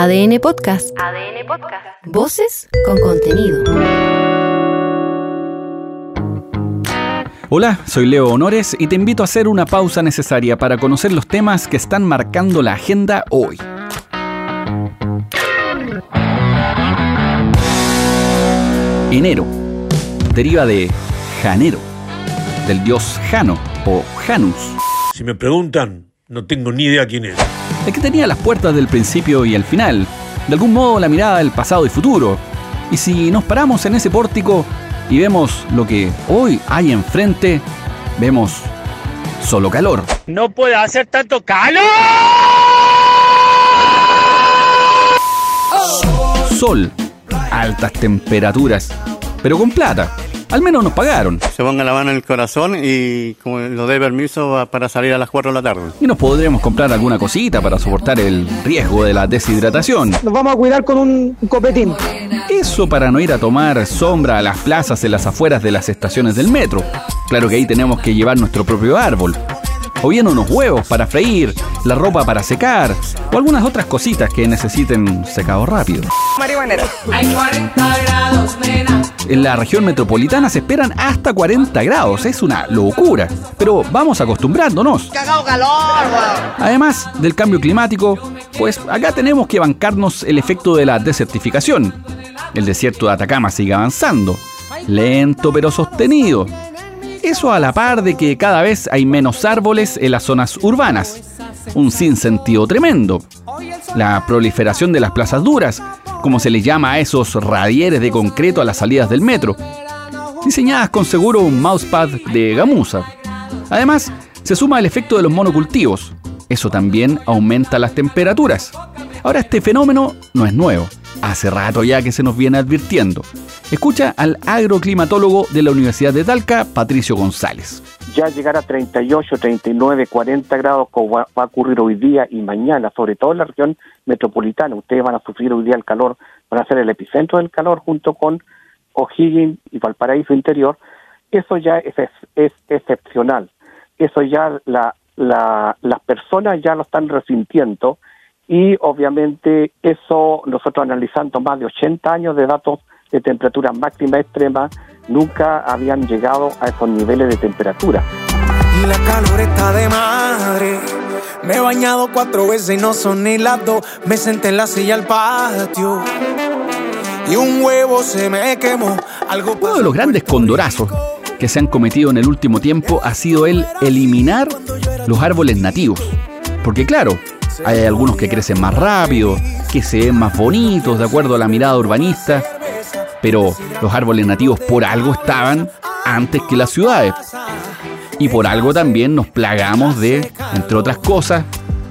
ADN Podcast. ADN Podcast. Voces con contenido. Hola, soy Leo Honores y te invito a hacer una pausa necesaria para conocer los temas que están marcando la agenda hoy. Enero deriva de Janero, del dios Jano o Janus. Si me preguntan, no tengo ni idea quién es. El que tenía las puertas del principio y el final, de algún modo la mirada del pasado y futuro. Y si nos paramos en ese pórtico y vemos lo que hoy hay enfrente, vemos solo calor. No puede hacer tanto calor. Sol, altas temperaturas, pero con plata. Al menos nos pagaron. Se ponga la mano en el corazón y como lo dé permiso para salir a las 4 de la tarde. Y nos podremos comprar alguna cosita para soportar el riesgo de la deshidratación. Nos vamos a cuidar con un copetín. Eso para no ir a tomar sombra a las plazas en las afueras de las estaciones del metro. Claro que ahí tenemos que llevar nuestro propio árbol. O bien unos huevos para freír, la ropa para secar, o algunas otras cositas que necesiten secado rápido. Marihuanera. Hay 40 grados, nena. En la región metropolitana se esperan hasta 40 grados, es una locura. Pero vamos acostumbrándonos. Cagao calor. Además del cambio climático, pues acá tenemos que bancarnos el efecto de la desertificación. El desierto de Atacama sigue avanzando, lento pero sostenido. Eso a la par de que cada vez hay menos árboles en las zonas urbanas. Un sinsentido tremendo. La proliferación de las plazas duras, como se les llama a esos radieres de concreto a las salidas del metro, diseñadas con seguro un mousepad de gamuza. Además, se suma el efecto de los monocultivos. Eso también aumenta las temperaturas. Ahora este fenómeno no es nuevo. Hace rato ya que se nos viene advirtiendo. Escucha al agroclimatólogo de la Universidad de Talca, Patricio González. Ya llegar a 38, 39, 40 grados como va, a ocurrir hoy día y mañana, sobre todo en la región metropolitana. Ustedes van a sufrir hoy día el calor, van a ser el epicentro del calor junto con O'Higgins y Valparaíso Interior. Eso ya es, excepcional. Eso ya la, las personas ya lo están resintiendo y obviamente eso nosotros analizando más de 80 años de datos de temperatura máxima extrema nunca habían llegado a esos niveles de temperatura. Y la calor está de madre. Me he bañado cuatro veces y no son ni las dos. Me senté en la silla al patio. Y un huevo se me quemó. Algo Uno de los grandes condorazos que se han cometido en el último tiempo ha sido el eliminar los árboles nativos. Porque claro, hay algunos que crecen más rápido, que se ven más bonitos de acuerdo a la mirada urbanista, pero los árboles nativos por algo estaban antes que las ciudades. Y por algo también nos plagamos de, entre otras cosas,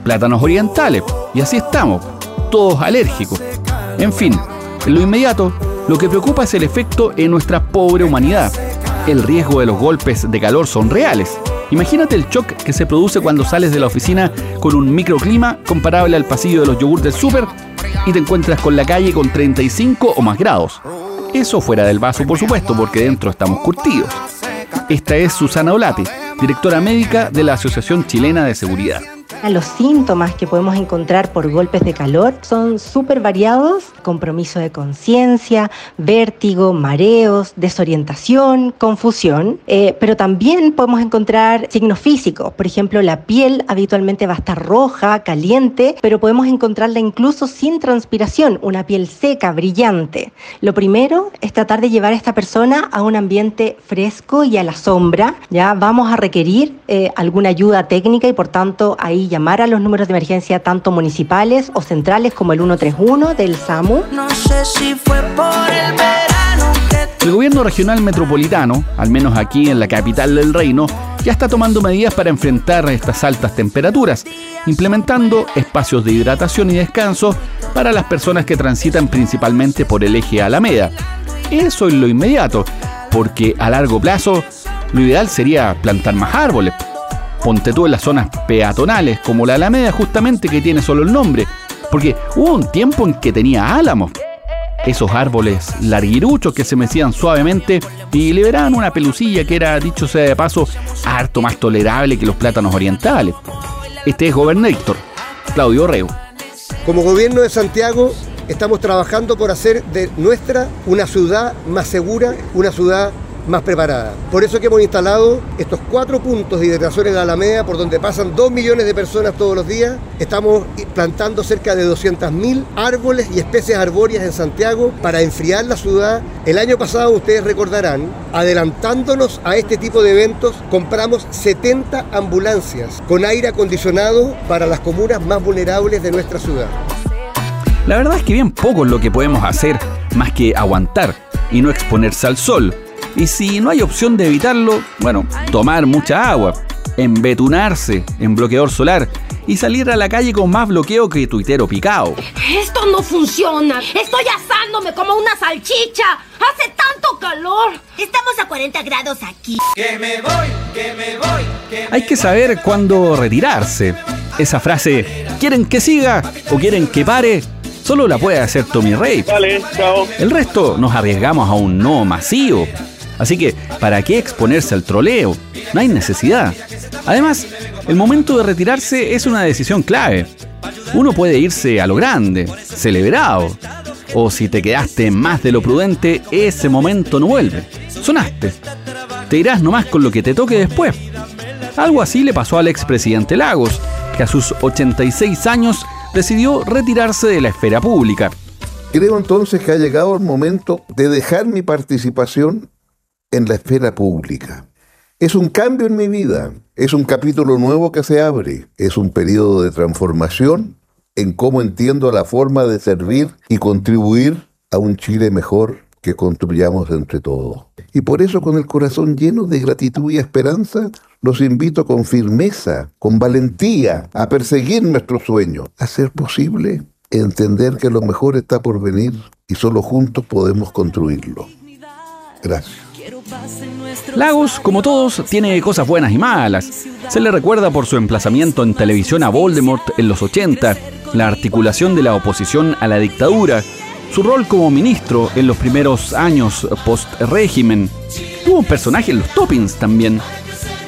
plátanos orientales. Y así estamos, todos alérgicos. En fin, en lo inmediato, lo que preocupa es el efecto en nuestra pobre humanidad. El riesgo de los golpes de calor son reales. Imagínate el shock que se produce cuando sales de la oficina con un microclima comparable al pasillo de los yogurts del súper y te encuentras con la calle con 35 o más grados. Eso fuera del vaso, por supuesto, porque dentro estamos curtidos. Esta es Susana Olate, directora médica de la Asociación Chilena de Seguridad. Los síntomas que podemos encontrar por golpes de calor son súper variados, compromiso de conciencia, vértigo, mareos, desorientación, confusión, eh, pero también podemos encontrar signos físicos, por ejemplo la piel habitualmente va a estar roja, caliente, pero podemos encontrarla incluso sin transpiración, una piel seca, brillante. Lo primero es tratar de llevar a esta persona a un ambiente fresco y a la sombra, ya vamos a requerir eh, alguna ayuda técnica y por tanto ahí llamar a los números de emergencia tanto municipales o centrales como el 131 del SAMU. No sé si fue por el verano que El gobierno regional metropolitano, al menos aquí en la capital del reino, ya está tomando medidas para enfrentar estas altas temperaturas, implementando espacios de hidratación y descanso para las personas que transitan principalmente por el eje Alameda. Eso es lo inmediato, porque a largo plazo lo ideal sería plantar más árboles. Ponte tú en las zonas peatonales, como la Alameda justamente que tiene solo el nombre, porque hubo un tiempo en que tenía álamos. Esos árboles larguiruchos que se mecían suavemente y liberaban una pelucilla que era, dicho sea de paso, harto más tolerable que los plátanos orientales. Este es Gobernator, Claudio Reu. Como gobierno de Santiago estamos trabajando por hacer de nuestra una ciudad más segura, una ciudad más preparada. Por eso que hemos instalado estos cuatro puntos de hidratación en la Alameda, por donde pasan dos millones de personas todos los días. Estamos plantando cerca de 200.000 árboles y especies arbóreas en Santiago para enfriar la ciudad. El año pasado, ustedes recordarán, adelantándonos a este tipo de eventos, compramos 70 ambulancias con aire acondicionado para las comunas más vulnerables de nuestra ciudad. La verdad es que bien poco es lo que podemos hacer más que aguantar y no exponerse al sol y si no hay opción de evitarlo, bueno, tomar mucha agua, embetunarse en bloqueador solar y salir a la calle con más bloqueo que tuitero picado. Esto no funciona. Estoy asándome como una salchicha. Hace tanto calor. Estamos a 40 grados aquí. Que me voy, que me voy. Que Hay que saber cuándo retirarse. Esa frase, ¿quieren que siga o quieren que pare? Solo la puede hacer Tommy Rey. Vale, chao. El resto nos arriesgamos a un no masivo. Así que, ¿para qué exponerse al troleo? No hay necesidad. Además, el momento de retirarse es una decisión clave. Uno puede irse a lo grande, celebrado. O si te quedaste más de lo prudente, ese momento no vuelve. Sonaste. Te irás nomás con lo que te toque después. Algo así le pasó al expresidente Lagos, que a sus 86 años decidió retirarse de la esfera pública. Creo entonces que ha llegado el momento de dejar mi participación en la esfera pública. Es un cambio en mi vida, es un capítulo nuevo que se abre, es un periodo de transformación en cómo entiendo la forma de servir y contribuir a un Chile mejor que construyamos entre todos. Y por eso con el corazón lleno de gratitud y esperanza, los invito con firmeza, con valentía, a perseguir nuestro sueño, a ser posible, entender que lo mejor está por venir y solo juntos podemos construirlo. Gracias. Lagos, como todos, tiene cosas buenas y malas. Se le recuerda por su emplazamiento en televisión a Voldemort en los 80, la articulación de la oposición a la dictadura, su rol como ministro en los primeros años post-régimen. Tuvo un personaje en los Toppings también,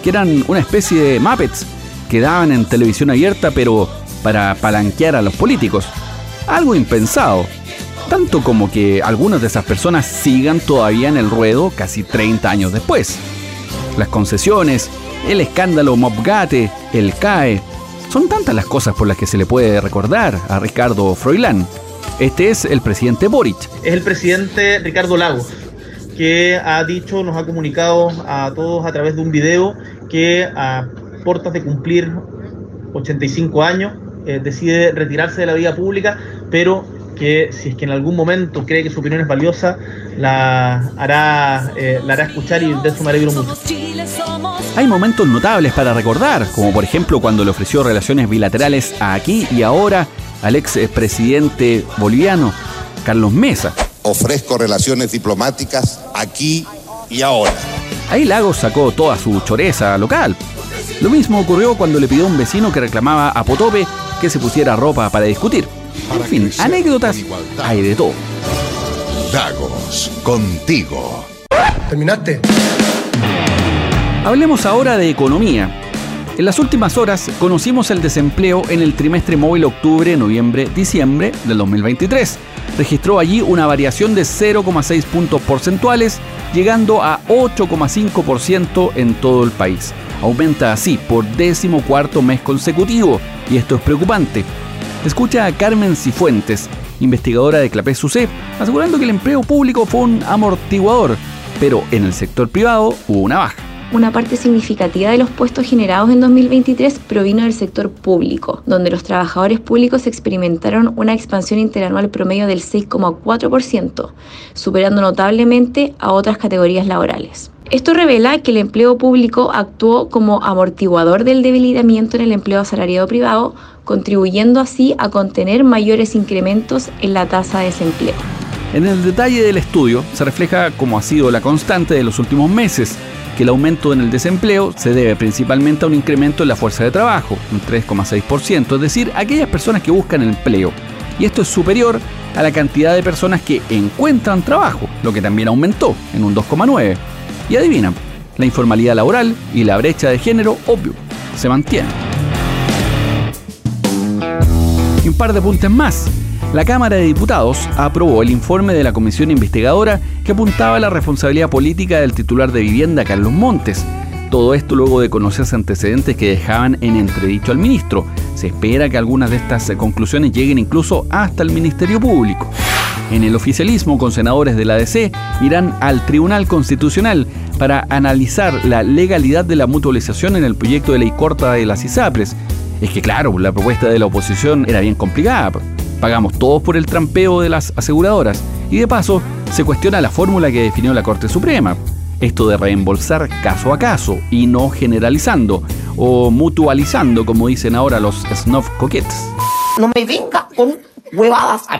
que eran una especie de Muppets que daban en televisión abierta pero para palanquear a los políticos. Algo impensado. Tanto como que algunas de esas personas sigan todavía en el ruedo casi 30 años después. Las concesiones, el escándalo Mobgate, el CAE, son tantas las cosas por las que se le puede recordar a Ricardo Froilán. Este es el presidente Boric. Es el presidente Ricardo Lagos, que ha dicho, nos ha comunicado a todos a través de un video que a portas de cumplir 85 años eh, decide retirarse de la vida pública, pero que si es que en algún momento cree que su opinión es valiosa, la hará, eh, la hará escuchar y de eso me alegro mucho. Hay momentos notables para recordar, como por ejemplo cuando le ofreció relaciones bilaterales a aquí y ahora al ex presidente boliviano Carlos Mesa. Ofrezco relaciones diplomáticas aquí y ahora. Ahí Lagos sacó toda su choreza local. Lo mismo ocurrió cuando le pidió a un vecino que reclamaba a Potope que se pusiera ropa para discutir. En fin, anécdotas hay de todo. Lagos, contigo. ¿Terminaste? Hablemos ahora de economía. En las últimas horas conocimos el desempleo en el trimestre móvil octubre-noviembre-diciembre del 2023. Registró allí una variación de 0,6 puntos porcentuales, llegando a 8,5% en todo el país. Aumenta así por décimo cuarto mes consecutivo, y esto es preocupante. Escucha a Carmen Cifuentes, investigadora de Clapés UC, asegurando que el empleo público fue un amortiguador, pero en el sector privado hubo una baja una parte significativa de los puestos generados en 2023 provino del sector público, donde los trabajadores públicos experimentaron una expansión interanual promedio del 6,4%, superando notablemente a otras categorías laborales. Esto revela que el empleo público actuó como amortiguador del debilitamiento en el empleo asalariado privado, contribuyendo así a contener mayores incrementos en la tasa de desempleo. En el detalle del estudio se refleja como ha sido la constante de los últimos meses, que el aumento en el desempleo se debe principalmente a un incremento en la fuerza de trabajo, un 3,6%, es decir, aquellas personas que buscan empleo. Y esto es superior a la cantidad de personas que encuentran trabajo, lo que también aumentó en un 2,9%. Y adivinan, la informalidad laboral y la brecha de género, obvio, se mantienen. par de apuntes más. La Cámara de Diputados aprobó el informe de la comisión investigadora que apuntaba a la responsabilidad política del titular de vivienda, Carlos Montes. Todo esto luego de conocerse antecedentes que dejaban en entredicho al ministro. Se espera que algunas de estas conclusiones lleguen incluso hasta el Ministerio Público. En el oficialismo, con senadores de la ADC, irán al Tribunal Constitucional para analizar la legalidad de la mutualización en el proyecto de ley corta de las ISAPRES. Es que claro, la propuesta de la oposición era bien complicada. Pagamos todos por el trampeo de las aseguradoras y de paso se cuestiona la fórmula que definió la Corte Suprema. Esto de reembolsar caso a caso y no generalizando o mutualizando, como dicen ahora los snuff coquettes. No me venga con huevadas a